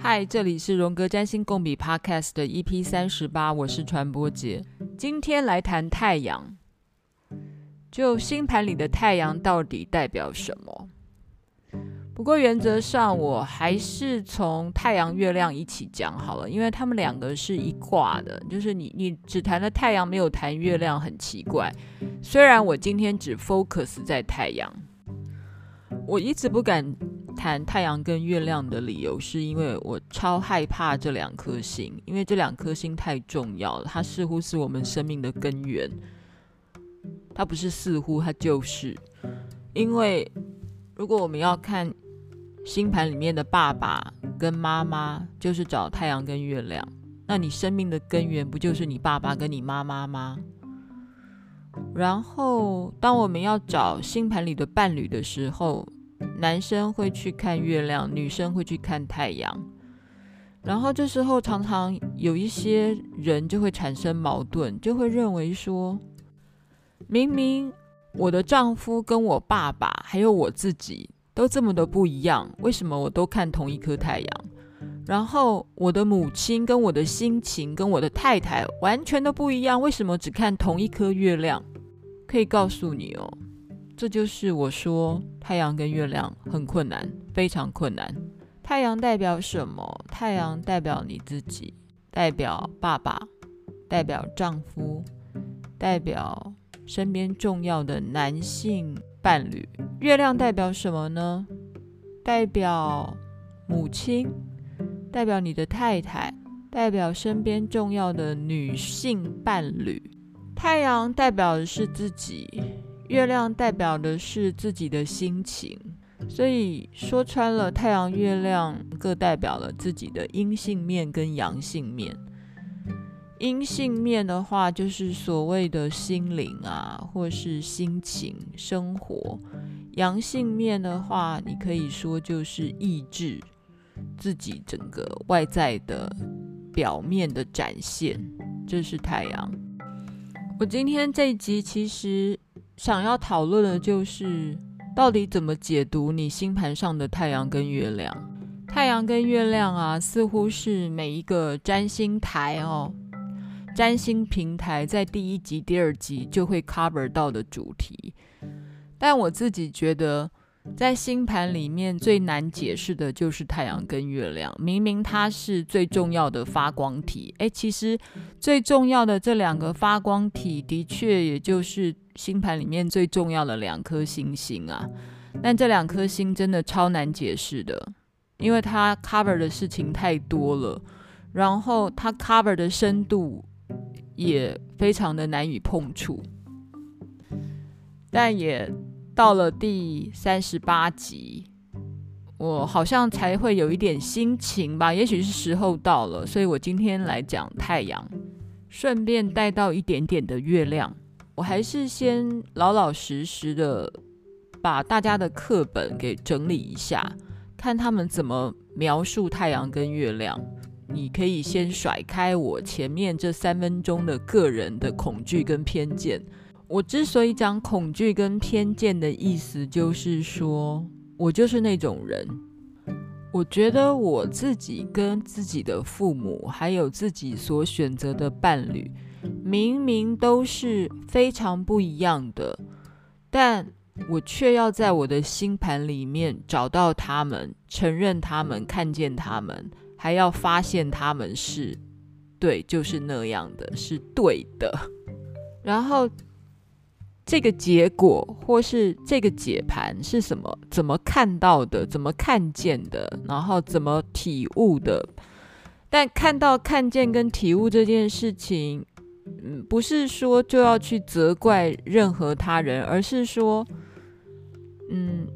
嗨，这里是荣格占星共笔 Podcast 的 EP 三十八，我是传播姐。今天来谈太阳，就星盘里的太阳到底代表什么？不过原则上，我还是从太阳、月亮一起讲好了，因为他们两个是一挂的。就是你，你只谈了太阳，没有谈月亮，很奇怪。虽然我今天只 focus 在太阳，我一直不敢。谈太阳跟月亮的理由，是因为我超害怕这两颗星，因为这两颗星太重要了，它似乎是我们生命的根源。它不是似乎，它就是。因为如果我们要看星盘里面的爸爸跟妈妈，就是找太阳跟月亮，那你生命的根源不就是你爸爸跟你妈妈吗？然后，当我们要找星盘里的伴侣的时候，男生会去看月亮，女生会去看太阳，然后这时候常常有一些人就会产生矛盾，就会认为说，明明我的丈夫跟我爸爸还有我自己都这么的不一样，为什么我都看同一颗太阳？然后我的母亲跟我的心情跟我的太太完全都不一样，为什么只看同一颗月亮？可以告诉你哦。这就是我说太阳跟月亮很困难，非常困难。太阳代表什么？太阳代表你自己，代表爸爸，代表丈夫，代表身边重要的男性伴侣。月亮代表什么呢？代表母亲，代表你的太太，代表身边重要的女性伴侣。太阳代表的是自己。月亮代表的是自己的心情，所以说穿了，太阳、月亮各代表了自己的阴性面跟阳性面。阴性面的话，就是所谓的心灵啊，或是心情、生活；阳性面的话，你可以说就是意志，自己整个外在的表面的展现。这是太阳。我今天这一集其实。想要讨论的就是，到底怎么解读你星盘上的太阳跟月亮？太阳跟月亮啊，似乎是每一个占星台哦，占星平台在第一集、第二集就会 cover 到的主题。但我自己觉得，在星盘里面最难解释的就是太阳跟月亮。明明它是最重要的发光体，诶，其实最重要的这两个发光体，的确也就是。星盘里面最重要的两颗星星啊，但这两颗星真的超难解释的，因为它 cover 的事情太多了，然后它 cover 的深度也非常的难以碰触。但也到了第三十八集，我好像才会有一点心情吧，也许是时候到了，所以我今天来讲太阳，顺便带到一点点的月亮。我还是先老老实实的把大家的课本给整理一下，看他们怎么描述太阳跟月亮。你可以先甩开我前面这三分钟的个人的恐惧跟偏见。我之所以讲恐惧跟偏见的意思，就是说我就是那种人。我觉得我自己跟自己的父母，还有自己所选择的伴侣。明明都是非常不一样的，但我却要在我的星盘里面找到他们，承认他们，看见他们，还要发现他们是对，就是那样的，是对的。然后这个结果或是这个解盘是什么？怎么看到的？怎么看见的？然后怎么体悟的？但看到、看见跟体悟这件事情。嗯，不是说就要去责怪任何他人，而是说，嗯，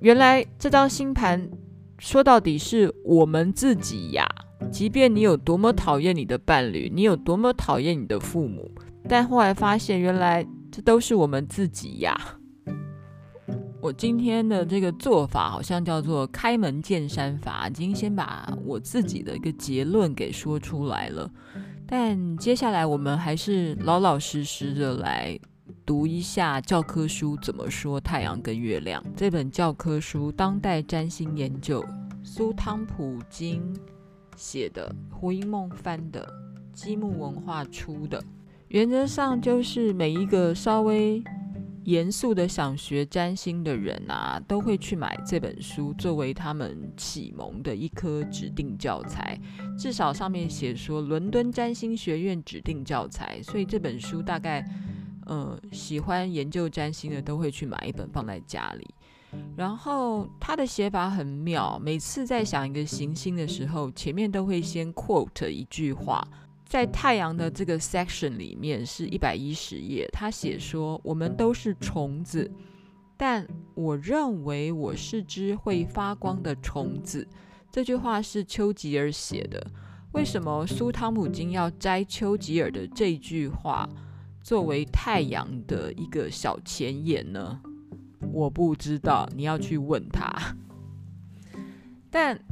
原来这张星盘说到底是我们自己呀。即便你有多么讨厌你的伴侣，你有多么讨厌你的父母，但后来发现，原来这都是我们自己呀。我今天的这个做法好像叫做开门见山法，已经先把我自己的一个结论给说出来了。但接下来我们还是老老实实的来读一下教科书怎么说太阳跟月亮。这本教科书《当代占星研究》，苏汤普金写的，胡因梦翻的，积木文化出的。原则上就是每一个稍微严肃的想学占星的人啊，都会去买这本书作为他们启蒙的一科指定教材。至少上面写说伦敦占星学院指定教材，所以这本书大概，呃，喜欢研究占星的都会去买一本放在家里。然后他的写法很妙，每次在想一个行星的时候，前面都会先 quote 一句话。在太阳的这个 section 里面是一百一十页，他写说：“我们都是虫子，但我认为我是只会发光的虫子。”这句话是丘吉尔写的。为什么苏汤姆金要摘丘吉尔的这句话作为太阳的一个小前言呢？我不知道，你要去问他。但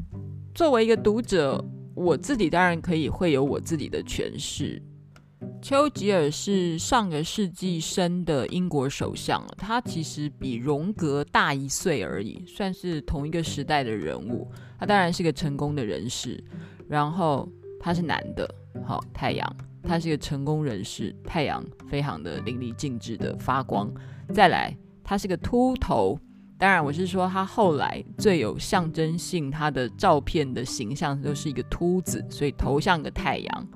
作为一个读者，我自己当然可以会有我自己的诠释。丘吉尔是上个世纪生的英国首相，他其实比荣格大一岁而已，算是同一个时代的人物。他当然是个成功的人士，然后他是男的，好，太阳，他是一个成功人士，太阳非常的淋漓尽致的发光。再来，他是个秃头。当然，我是说他后来最有象征性，他的照片的形象就是一个秃子，所以头像个太阳。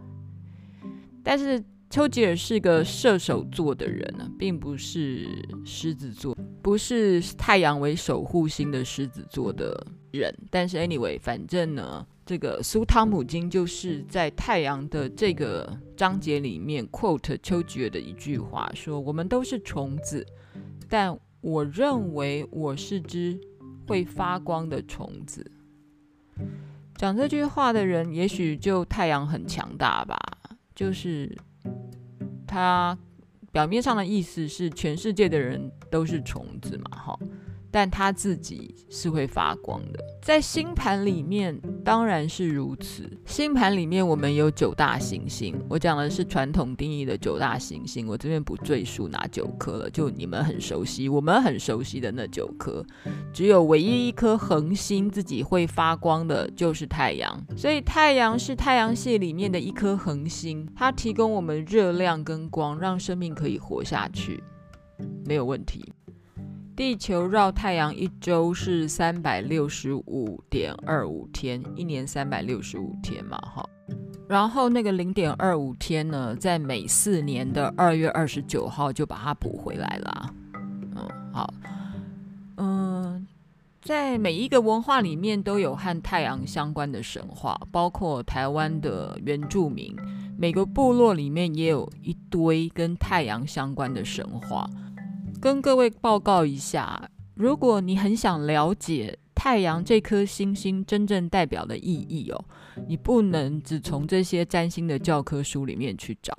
但是丘吉尔是个射手座的人呢，并不是狮子座，不是太阳为守护星的狮子座的人。但是 anyway，反正呢，这个苏汤姆金就是在太阳的这个章节里面 quote 丘吉尔的一句话，说：“我们都是虫子，但。”我认为我是只会发光的虫子。讲这句话的人，也许就太阳很强大吧。就是他表面上的意思是，全世界的人都是虫子嘛，哈。但他自己是会发光的，在星盘里面当然是如此。星盘里面我们有九大行星，我讲的是传统定义的九大行星，我这边不赘述哪九颗了，就你们很熟悉，我们很熟悉的那九颗。只有唯一一颗恒星自己会发光的，就是太阳。所以太阳是太阳系里面的一颗恒星，它提供我们热量跟光，让生命可以活下去，没有问题。地球绕太阳一周是三百六十五点二五天，一年三百六十五天嘛，哈。然后那个零点二五天呢，在每四年的二月二十九号就把它补回来了。嗯，好，嗯，在每一个文化里面都有和太阳相关的神话，包括台湾的原住民，每个部落里面也有一堆跟太阳相关的神话。跟各位报告一下，如果你很想了解太阳这颗星星真正代表的意义哦，你不能只从这些占星的教科书里面去找。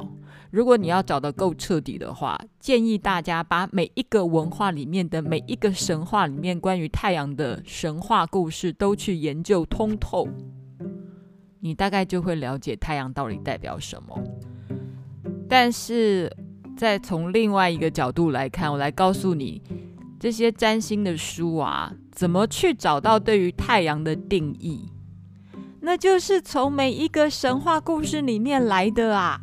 如果你要找得够彻底的话，建议大家把每一个文化里面的每一个神话里面关于太阳的神话故事都去研究通透，你大概就会了解太阳到底代表什么。但是，再从另外一个角度来看，我来告诉你，这些占星的书啊，怎么去找到对于太阳的定义？那就是从每一个神话故事里面来的啊。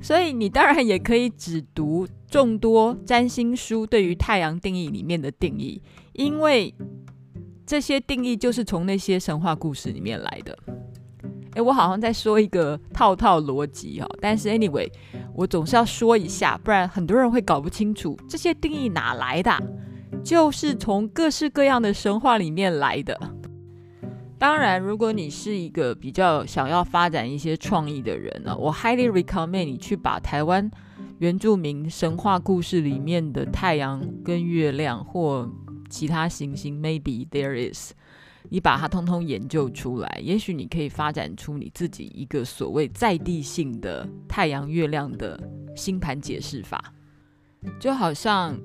所以你当然也可以只读众多占星书对于太阳定义里面的定义，因为这些定义就是从那些神话故事里面来的。诶，我好像在说一个套套逻辑哈，但是 anyway。我总是要说一下，不然很多人会搞不清楚这些定义哪来的，就是从各式各样的神话里面来的。当然，如果你是一个比较想要发展一些创意的人呢，我 highly recommend 你去把台湾原住民神话故事里面的太阳跟月亮或其他行星，maybe there is。你把它通通研究出来，也许你可以发展出你自己一个所谓在地性的太阳、月亮的星盘解释法。就好像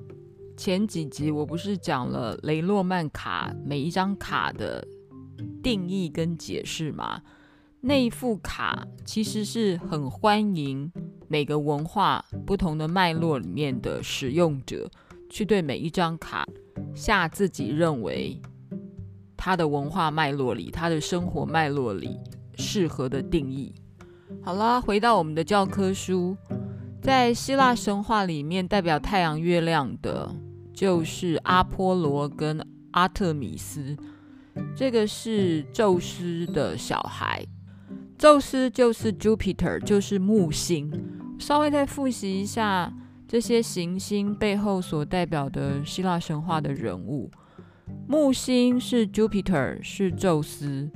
前几集我不是讲了雷诺曼卡每一张卡的定义跟解释吗？那一副卡其实是很欢迎每个文化不同的脉络里面的使用者去对每一张卡下自己认为。他的文化脉络里，他的生活脉络里适合的定义。好啦，回到我们的教科书，在希腊神话里面，代表太阳、月亮的就是阿波罗跟阿特米斯，这个是宙斯的小孩。宙斯就是 Jupiter，就是木星。稍微再复习一下这些行星背后所代表的希腊神话的人物。木星是 Jupiter，是宙斯。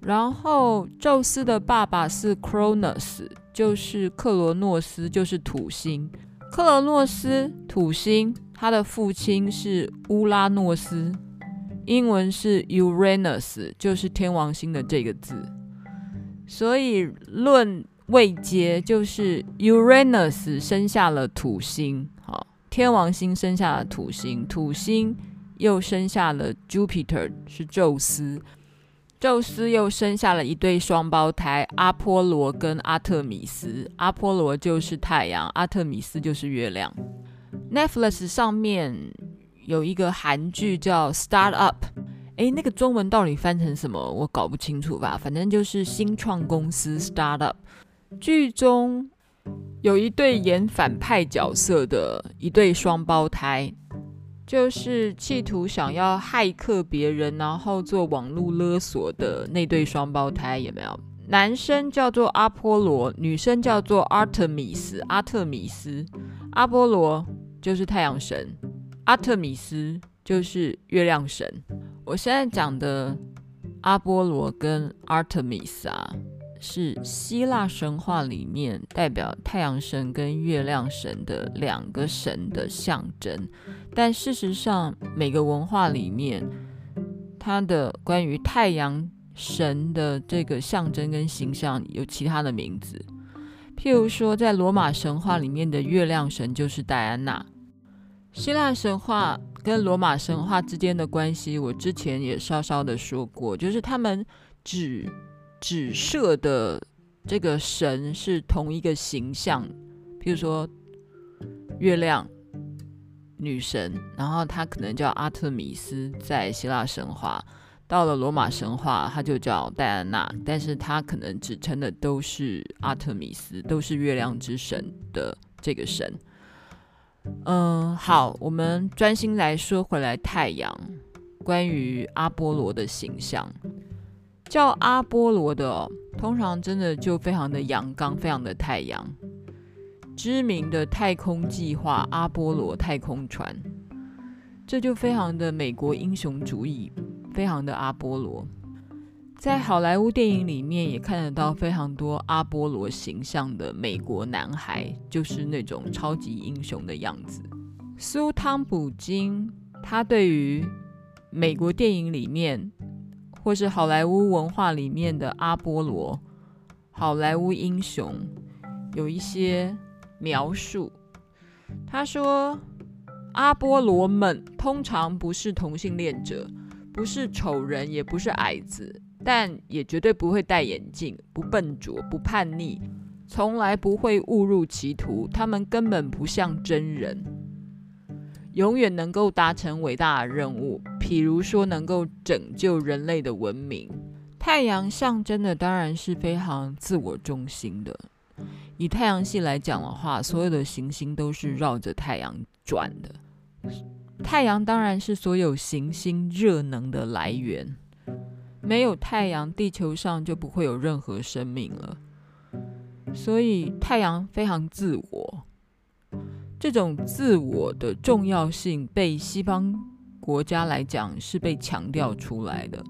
然后宙斯的爸爸是 Cronus，就是克罗诺斯，就是土星。克罗诺斯土星，他的父亲是乌拉诺斯，英文是 Uranus，就是天王星的这个字。所以论位阶，就是 Uranus 生下了土星，好，天王星生下了土星，土星又生下了 Jupiter，是宙斯，宙斯又生下了一对双胞胎阿波罗跟阿特米斯，阿波罗就是太阳，阿特米斯就是月亮。Netflix 上面有一个韩剧叫 Start Up。诶，那个中文到底翻成什么？我搞不清楚吧。反正就是新创公司 （startup）。剧中有一对演反派角色的一对双胞胎，就是企图想要骇客别人，然后做网络勒索的那对双胞胎，有没有？男生叫做阿波罗，女生叫做阿特米斯。阿特米斯，阿波罗就是太阳神，阿特米斯就是月亮神。我现在讲的阿波罗跟阿特米斯啊，是希腊神话里面代表太阳神跟月亮神的两个神的象征。但事实上，每个文化里面，它的关于太阳神的这个象征跟形象有其他的名字。譬如说，在罗马神话里面的月亮神就是戴安娜。希腊神话跟罗马神话之间的关系，我之前也稍稍的说过，就是他们指指涉的这个神是同一个形象，譬如说月亮女神，然后她可能叫阿特米斯，在希腊神话，到了罗马神话，她就叫戴安娜，但是她可能指称的都是阿特米斯，都是月亮之神的这个神。嗯，好，我们专心来说回来。太阳，关于阿波罗的形象，叫阿波罗的，通常真的就非常的阳刚，非常的太阳。知名的太空计划阿波罗太空船，这就非常的美国英雄主义，非常的阿波罗。在好莱坞电影里面也看得到非常多阿波罗形象的美国男孩，就是那种超级英雄的样子。苏汤普金他对于美国电影里面或是好莱坞文化里面的阿波罗、好莱坞英雄有一些描述。他说，阿波罗们通常不是同性恋者，不是丑人，也不是矮子。但也绝对不会戴眼镜，不笨拙，不叛逆，从来不会误入歧途。他们根本不像真人，永远能够达成伟大的任务，譬如说能够拯救人类的文明。太阳象征的当然是非常自我中心的。以太阳系来讲的话，所有的行星都是绕着太阳转的。太阳当然是所有行星热能的来源。没有太阳，地球上就不会有任何生命了。所以太阳非常自我，这种自我的重要性被西方国家来讲是被强调出来的，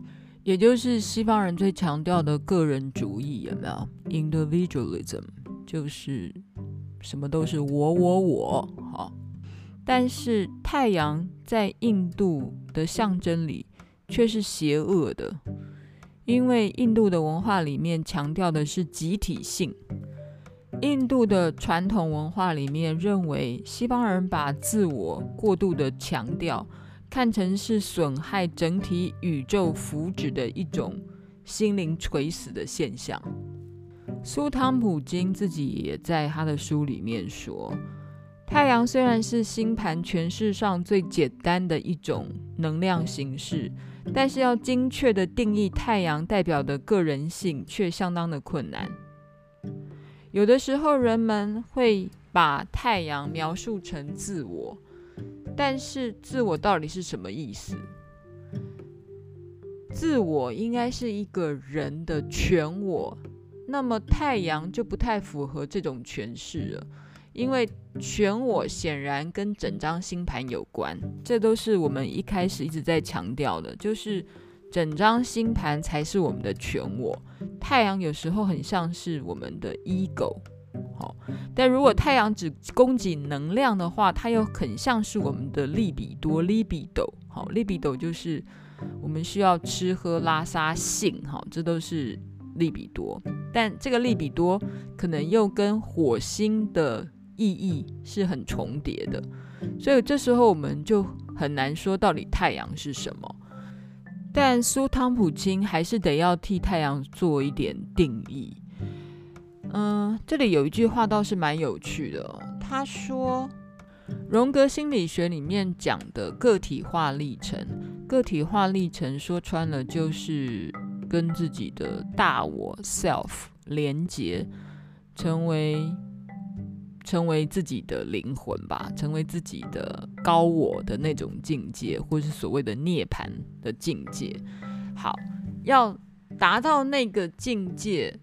也就是西方人最强调的个人主义，有没有？Individualism 就是什么都是我我我，好。但是太阳在印度的象征里却是邪恶的。因为印度的文化里面强调的是集体性，印度的传统文化里面认为西方人把自我过度的强调，看成是损害整体宇宙福祉的一种心灵垂死的现象。苏汤普金自己也在他的书里面说，太阳虽然是星盘诠释上最简单的一种能量形式，但是要精确的定义太阳代表的个人性，却相当的困难。有的时候，人们会把太阳描述成自我，但是自我到底是什么意思？自我应该是一个人的全我，那么太阳就不太符合这种诠释了，因为全我显然跟整张星盘有关，这都是我们一开始一直在强调的，就是整张星盘才是我们的全我，太阳有时候很像是我们的 ego，但如果太阳只供给能量的话，它又很像是我们的利比多 libido，好，libido 就是。我们需要吃喝拉撒性，哈，这都是利比多。但这个利比多可能又跟火星的意义是很重叠的，所以这时候我们就很难说到底太阳是什么。但苏汤普金还是得要替太阳做一点定义。嗯，这里有一句话倒是蛮有趣的，他说。荣格心理学里面讲的个体化历程，个体化历程说穿了就是跟自己的大我 self 连结，成为成为自己的灵魂吧，成为自己的高我的那种境界，或是所谓的涅槃的境界。好，要达到那个境界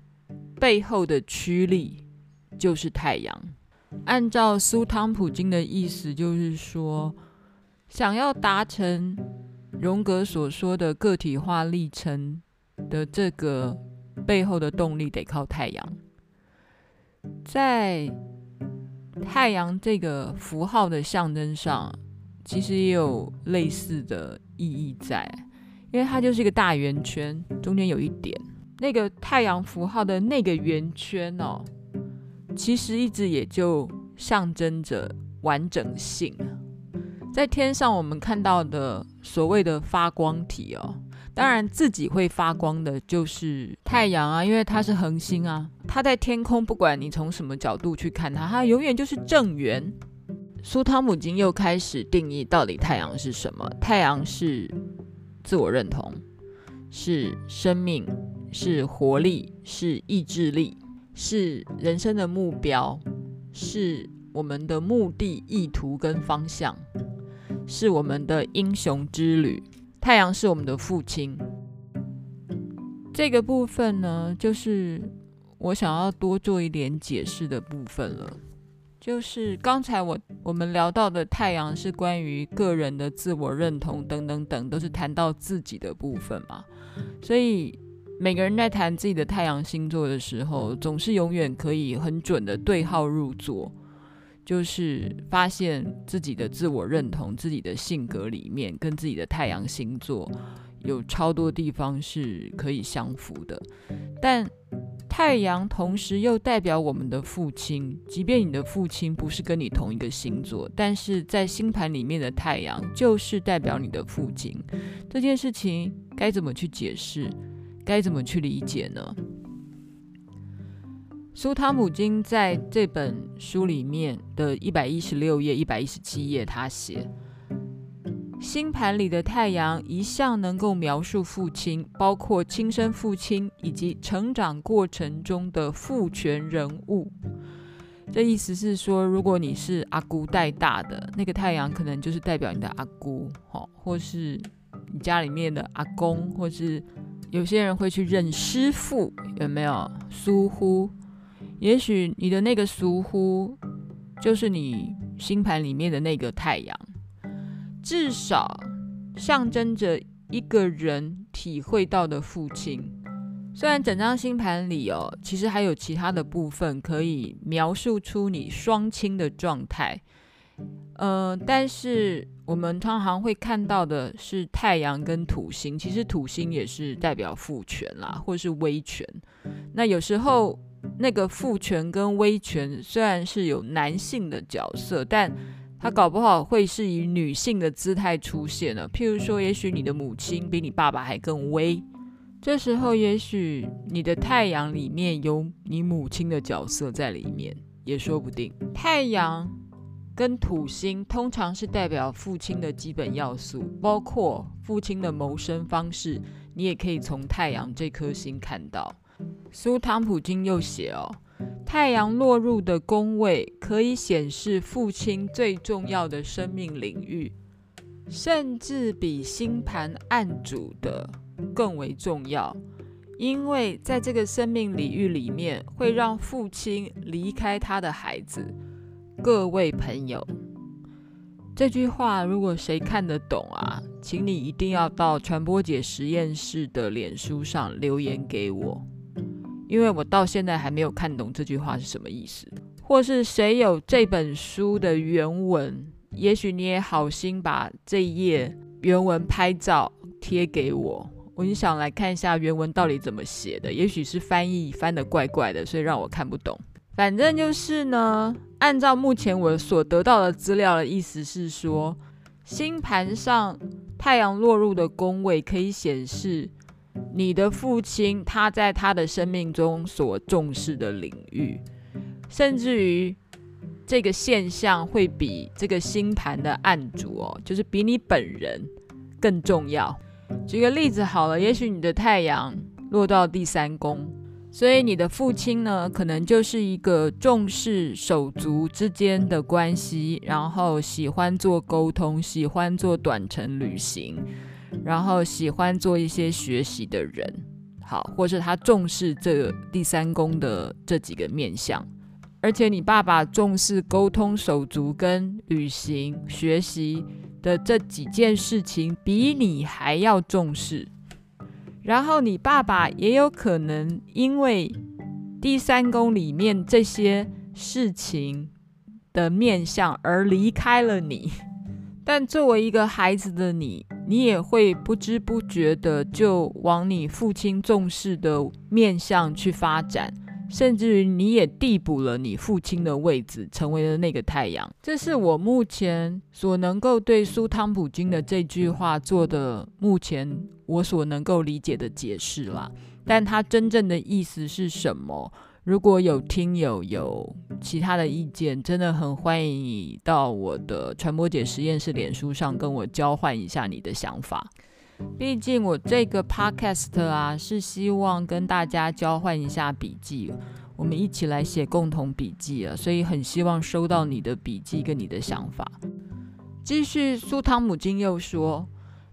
背后的驱力就是太阳。按照苏汤普金的意思，就是说，想要达成荣格所说的个体化历程的这个背后的动力，得靠太阳。在太阳这个符号的象征上，其实也有类似的意义在，因为它就是一个大圆圈，中间有一点，那个太阳符号的那个圆圈哦。其实一直也就象征着完整性。在天上我们看到的所谓的发光体哦，当然自己会发光的就是太阳啊，因为它是恒星啊，它在天空，不管你从什么角度去看它，它永远就是正圆。苏汤姆金又开始定义到底太阳是什么？太阳是自我认同，是生命，是活力，是意志力。是人生的目标，是我们的目的、意图跟方向，是我们的英雄之旅。太阳是我们的父亲。这个部分呢，就是我想要多做一点解释的部分了。就是刚才我我们聊到的太阳是关于个人的自我认同等等等，都是谈到自己的部分嘛，所以。每个人在谈自己的太阳星座的时候，总是永远可以很准的对号入座，就是发现自己的自我认同、自己的性格里面，跟自己的太阳星座有超多地方是可以相符的。但太阳同时又代表我们的父亲，即便你的父亲不是跟你同一个星座，但是在星盘里面的太阳就是代表你的父亲。这件事情该怎么去解释？该怎么去理解呢？苏汤姆金在这本书里面的一百一十六页、一百一十七页，他写：星盘里的太阳一向能够描述父亲，包括亲生父亲以及成长过程中的父权人物。这意思是说，如果你是阿姑带大的，那个太阳可能就是代表你的阿姑，哈，或是你家里面的阿公，或是。有些人会去认师父，有没有？苏呼，也许你的那个苏呼，就是你星盘里面的那个太阳，至少象征着一个人体会到的父亲。虽然整张星盘里哦，其实还有其他的部分可以描述出你双亲的状态。呃，但是我们通常会看到的是太阳跟土星，其实土星也是代表父权啦，或是威权。那有时候那个父权跟威权虽然是有男性的角色，但他搞不好会是以女性的姿态出现了。譬如说，也许你的母亲比你爸爸还更威，这时候也许你的太阳里面有你母亲的角色在里面，也说不定。太阳。跟土星通常是代表父亲的基本要素，包括父亲的谋生方式，你也可以从太阳这颗星看到。苏汤普金又写哦，太阳落入的宫位可以显示父亲最重要的生命领域，甚至比星盘暗主的更为重要，因为在这个生命领域里面，会让父亲离开他的孩子。各位朋友，这句话如果谁看得懂啊，请你一定要到传播姐实验室的脸书上留言给我，因为我到现在还没有看懂这句话是什么意思。或是谁有这本书的原文，也许你也好心把这一页原文拍照贴给我，我很想来看一下原文到底怎么写的。也许是翻译翻得怪怪的，所以让我看不懂。反正就是呢，按照目前我所得到的资料的意思是说，星盘上太阳落入的宫位可以显示你的父亲他在他的生命中所重视的领域，甚至于这个现象会比这个星盘的暗主哦，就是比你本人更重要。举个例子好了，也许你的太阳落到第三宫。所以你的父亲呢，可能就是一个重视手足之间的关系，然后喜欢做沟通，喜欢做短程旅行，然后喜欢做一些学习的人。好，或是他重视这第三宫的这几个面向。而且你爸爸重视沟通、手足跟旅行、学习的这几件事情，比你还要重视。然后你爸爸也有可能因为第三宫里面这些事情的面相而离开了你，但作为一个孩子的你，你也会不知不觉的就往你父亲重视的面相去发展。甚至于你也递补了你父亲的位置，成为了那个太阳。这是我目前所能够对苏汤普金的这句话做的，目前我所能够理解的解释啦。但他真正的意思是什么？如果有听友有其他的意见，真的很欢迎你到我的传播姐实验室脸书上跟我交换一下你的想法。毕竟我这个 podcast 啊，是希望跟大家交换一下笔记，我们一起来写共同笔记啊，所以很希望收到你的笔记跟你的想法。继续，苏汤姆金又说，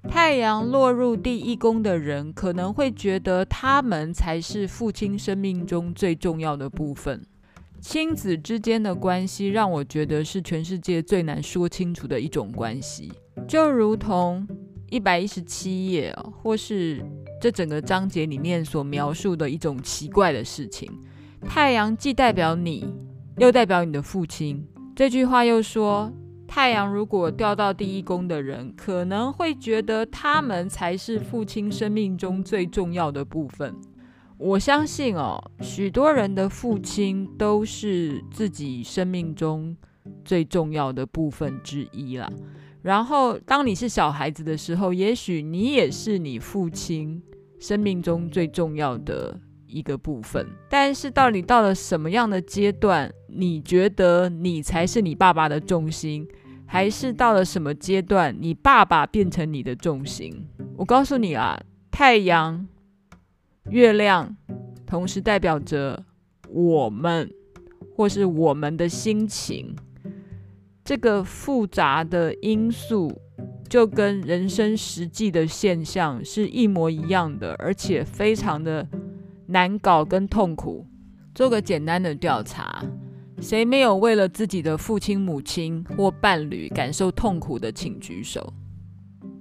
太阳落入第一宫的人可能会觉得他们才是父亲生命中最重要的部分。亲子之间的关系让我觉得是全世界最难说清楚的一种关系，就如同。一百一十七页，或是这整个章节里面所描述的一种奇怪的事情。太阳既代表你，又代表你的父亲。这句话又说，太阳如果掉到第一宫的人，可能会觉得他们才是父亲生命中最重要的部分。我相信哦，许多人的父亲都是自己生命中最重要的部分之一啦。然后，当你是小孩子的时候，也许你也是你父亲生命中最重要的一个部分。但是，到底到了什么样的阶段，你觉得你才是你爸爸的重心，还是到了什么阶段，你爸爸变成你的重心？我告诉你啊，太阳、月亮，同时代表着我们，或是我们的心情。这个复杂的因素就跟人生实际的现象是一模一样的，而且非常的难搞跟痛苦。做个简单的调查，谁没有为了自己的父亲、母亲或伴侣感受痛苦的，请举手。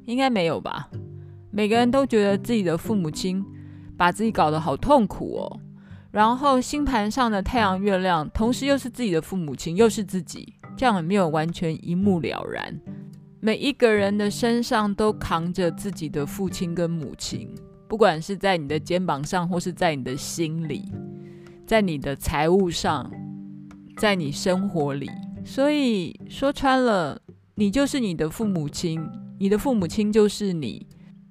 应该没有吧？每个人都觉得自己的父母亲把自己搞得好痛苦哦。然后星盘上的太阳、月亮，同时又是自己的父母亲，又是自己。这样也没有完全一目了然。每一个人的身上都扛着自己的父亲跟母亲，不管是在你的肩膀上，或是在你的心里，在你的财务上，在你生活里。所以说穿了，你就是你的父母亲，你的父母亲就是你。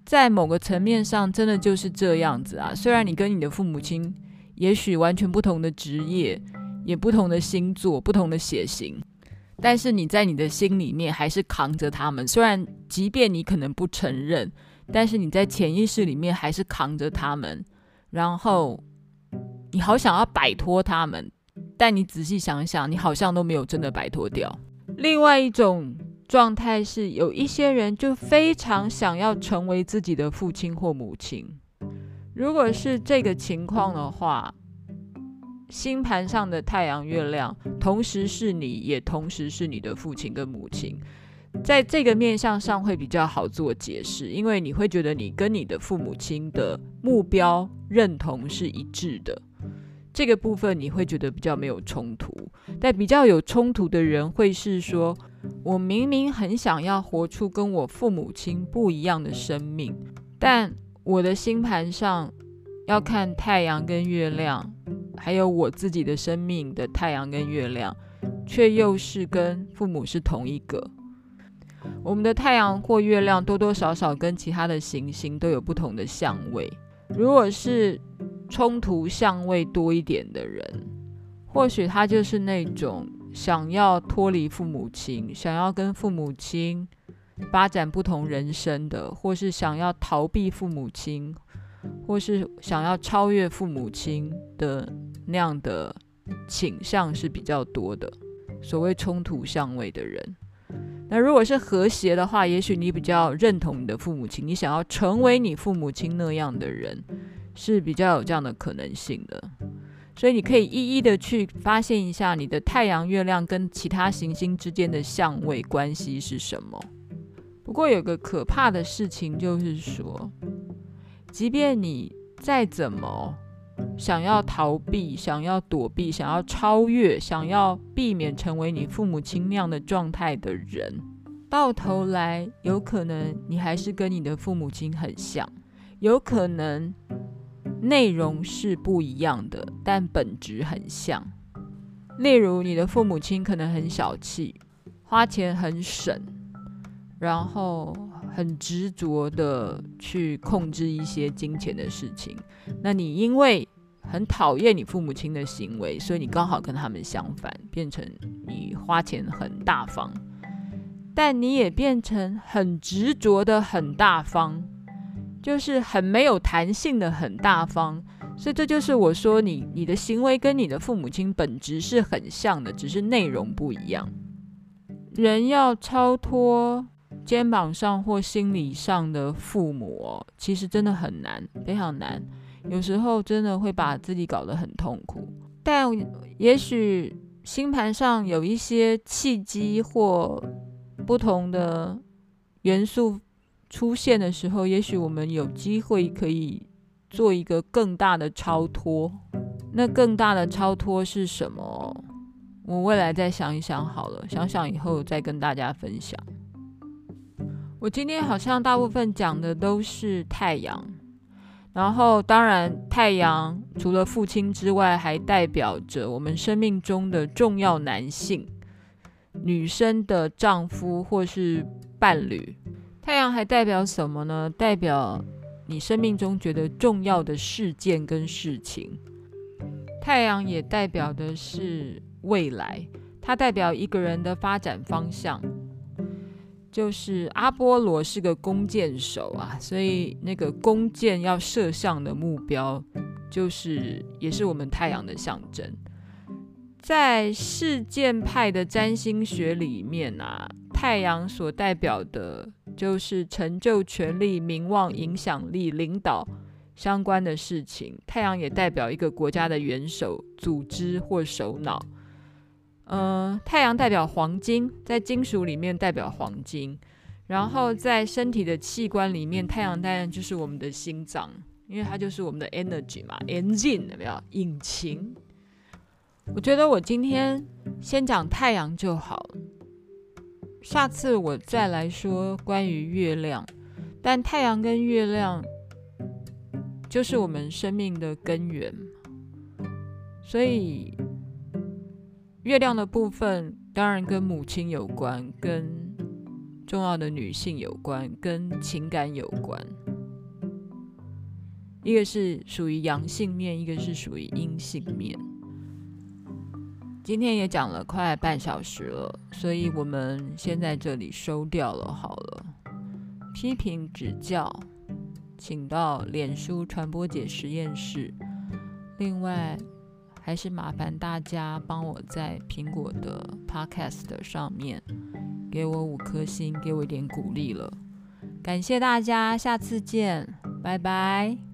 在某个层面上，真的就是这样子啊。虽然你跟你的父母亲也许完全不同的职业，也不同的星座，不同的血型。但是你在你的心里面还是扛着他们。虽然即便你可能不承认，但是你在潜意识里面还是扛着他们。然后你好想要摆脱他们，但你仔细想想，你好像都没有真的摆脱掉。另外一种状态是，有一些人就非常想要成为自己的父亲或母亲。如果是这个情况的话，星盘上的太阳、月亮同时是你，也同时是你的父亲跟母亲，在这个面向上会比较好做解释，因为你会觉得你跟你的父母亲的目标认同是一致的，这个部分你会觉得比较没有冲突。但比较有冲突的人会是说，我明明很想要活出跟我父母亲不一样的生命，但我的星盘上要看太阳跟月亮。还有我自己的生命的太阳跟月亮，却又是跟父母是同一个。我们的太阳或月亮多多少少跟其他的行星都有不同的相位。如果是冲突相位多一点的人，或许他就是那种想要脱离父母亲，想要跟父母亲发展不同人生的，或是想要逃避父母亲。或是想要超越父母亲的那样的倾向是比较多的，所谓冲突相位的人。那如果是和谐的话，也许你比较认同你的父母亲，你想要成为你父母亲那样的人，是比较有这样的可能性的。所以你可以一一的去发现一下你的太阳、月亮跟其他行星之间的相位关系是什么。不过有个可怕的事情就是说。即便你再怎么想要逃避、想要躲避、想要超越、想要避免成为你父母亲那样的状态的人，到头来有可能你还是跟你的父母亲很像，有可能内容是不一样的，但本质很像。例如，你的父母亲可能很小气，花钱很省，然后。很执着的去控制一些金钱的事情，那你因为很讨厌你父母亲的行为，所以你刚好跟他们相反，变成你花钱很大方，但你也变成很执着的很大方，就是很没有弹性的很大方。所以这就是我说你你的行为跟你的父母亲本质是很像的，只是内容不一样。人要超脱。肩膀上或心理上的父母哦，其实真的很难，非常难。有时候真的会把自己搞得很痛苦。但也许星盘上有一些契机或不同的元素出现的时候，也许我们有机会可以做一个更大的超脱。那更大的超脱是什么？我未来再想一想好了，想想以后再跟大家分享。我今天好像大部分讲的都是太阳，然后当然太阳除了父亲之外，还代表着我们生命中的重要男性、女生的丈夫或是伴侣。太阳还代表什么呢？代表你生命中觉得重要的事件跟事情。太阳也代表的是未来，它代表一个人的发展方向。就是阿波罗是个弓箭手啊，所以那个弓箭要射向的目标，就是也是我们太阳的象征。在事件派的占星学里面啊，太阳所代表的就是成就、权力、名望、影响力、领导相关的事情。太阳也代表一个国家的元首、组织或首脑。呃，太阳代表黄金，在金属里面代表黄金，然后在身体的器官里面，太阳当然就是我们的心脏，因为它就是我们的 energy 嘛，engine 有没有？引擎。我觉得我今天先讲太阳就好，下次我再来说关于月亮。但太阳跟月亮就是我们生命的根源，所以。月亮的部分当然跟母亲有关，跟重要的女性有关，跟情感有关。一个是属于阳性面，一个是属于阴性面。今天也讲了快半小时了，所以我们先在这里收掉了好了。批评指教，请到脸书传播姐实验室。另外，还是麻烦大家帮我在苹果的 Podcast 上面给我五颗星，给我一点鼓励了。感谢大家，下次见，拜拜。